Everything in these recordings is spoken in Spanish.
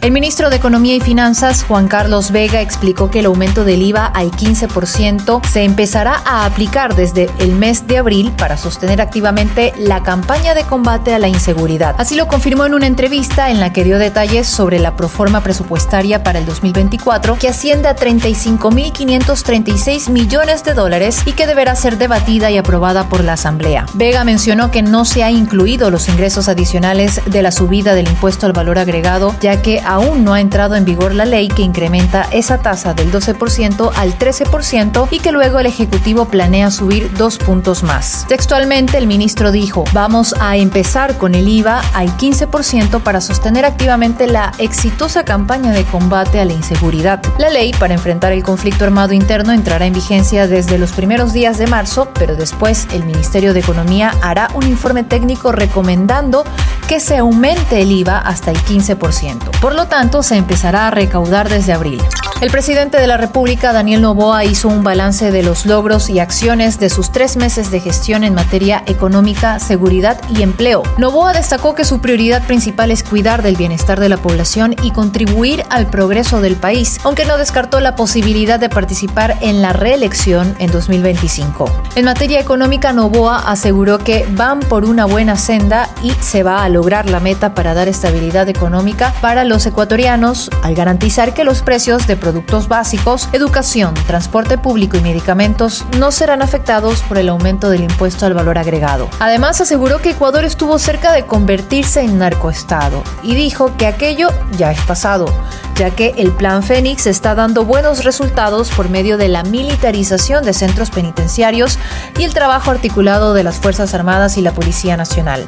El ministro de Economía y Finanzas, Juan Carlos Vega, explicó que el aumento del IVA al 15% se empezará a aplicar desde el mes de abril para sostener activamente la campaña de combate a la inseguridad. Así lo confirmó en una entrevista en la que dio detalles sobre la proforma presupuestaria para el 2024, que asciende a 35.536 millones de dólares y que deberá ser debatida y aprobada por la Asamblea. Vega mencionó que no se ha incluido los ingresos adicionales de la subida del impuesto al valor agregado, ya que aún no ha entrado en vigor la ley que incrementa esa tasa del 12% al 13% y que luego el Ejecutivo planea subir dos puntos más. Textualmente, el ministro dijo, vamos a empezar con el IVA al 15% para sostener activamente la exitosa campaña de combate a la inseguridad. La ley para enfrentar el conflicto armado interno entrará en vigencia desde los primeros días de marzo, pero después el Ministerio de Economía hará un informe técnico recomendando que se aumente el IVA hasta el 15%. Por lo tanto, se empezará a recaudar desde abril. El presidente de la República, Daniel Novoa, hizo un balance de los logros y acciones de sus tres meses de gestión en materia económica, seguridad y empleo. Novoa destacó que su prioridad principal es cuidar del bienestar de la población y contribuir al progreso del país, aunque no descartó la posibilidad de participar en la reelección en 2025. En materia económica, Novoa aseguró que van por una buena senda y se va a lograr la meta para dar estabilidad económica para los ecuatorianos al garantizar que los precios de productos básicos, educación, transporte público y medicamentos no serán afectados por el aumento del impuesto al valor agregado. Además, aseguró que Ecuador estuvo cerca de convertirse en narcoestado y dijo que aquello ya es pasado, ya que el Plan Fénix está dando buenos resultados por medio de la militarización de centros penitenciarios y el trabajo articulado de las Fuerzas Armadas y la Policía Nacional.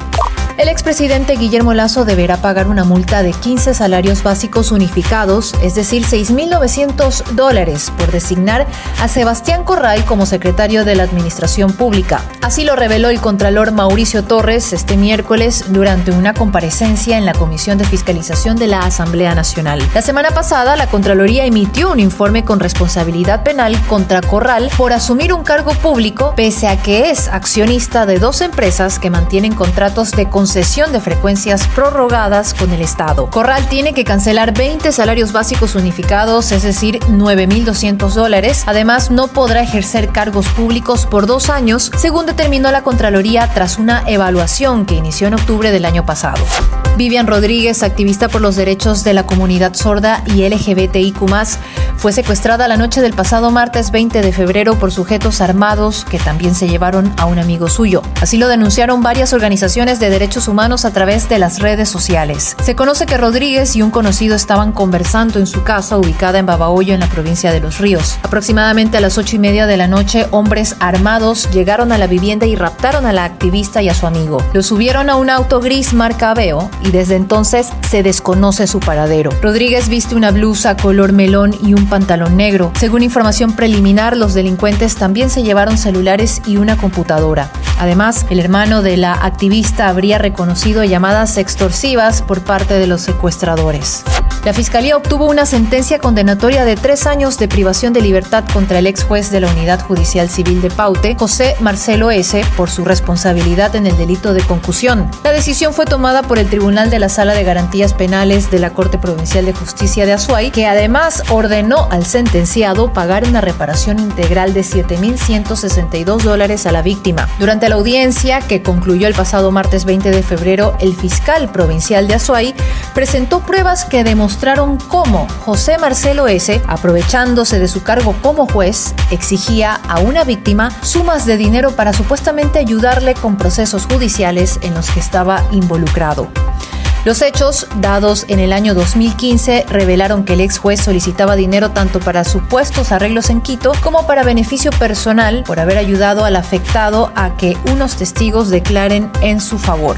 El expresidente Guillermo Lazo deberá pagar una multa de 15 salarios básicos unificados, es decir, 6.900 dólares, por designar a Sebastián Corral como secretario de la Administración Pública. Así lo reveló el contralor Mauricio Torres este miércoles durante una comparecencia en la Comisión de Fiscalización de la Asamblea Nacional. La semana pasada, la Contraloría emitió un informe con responsabilidad penal contra Corral por asumir un cargo público, pese a que es accionista de dos empresas que mantienen contratos de concesión de frecuencias prorrogadas con el Estado. Corral tiene que cancelar 20 salarios básicos unificados, es decir, 9.200 dólares. Además, no podrá ejercer cargos públicos por dos años, según determinó la Contraloría tras una evaluación que inició en octubre del año pasado. Vivian Rodríguez, activista por los derechos de la comunidad sorda y LGBTIQ, fue secuestrada la noche del pasado martes 20 de febrero por sujetos armados que también se llevaron a un amigo suyo. Así lo denunciaron varias organizaciones de derechos humanos a través de las redes sociales. Se conoce que Rodríguez y un conocido estaban conversando en su casa ubicada en Babahoyo, en la provincia de Los Ríos. Aproximadamente a las ocho y media de la noche, hombres armados llegaron a la vivienda y raptaron a la activista y a su amigo. Lo subieron a un auto gris marca Aveo desde entonces se desconoce su paradero. Rodríguez viste una blusa color melón y un pantalón negro. Según información preliminar, los delincuentes también se llevaron celulares y una computadora. Además, el hermano de la activista habría reconocido llamadas extorsivas por parte de los secuestradores. La Fiscalía obtuvo una sentencia condenatoria de tres años de privación de libertad contra el ex juez de la Unidad Judicial Civil de Paute, José Marcelo S., por su responsabilidad en el delito de concusión. La decisión fue tomada por el Tribunal de la Sala de Garantías Penales de la Corte Provincial de Justicia de Azuay, que además ordenó al sentenciado pagar una reparación integral de 7.162 dólares a la víctima. Durante la audiencia, que concluyó el pasado martes 20 de febrero, el fiscal provincial de Azuay presentó pruebas que demostraron mostraron cómo José Marcelo S., aprovechándose de su cargo como juez, exigía a una víctima sumas de dinero para supuestamente ayudarle con procesos judiciales en los que estaba involucrado. Los hechos, dados en el año 2015, revelaron que el ex juez solicitaba dinero tanto para supuestos arreglos en Quito como para beneficio personal por haber ayudado al afectado a que unos testigos declaren en su favor.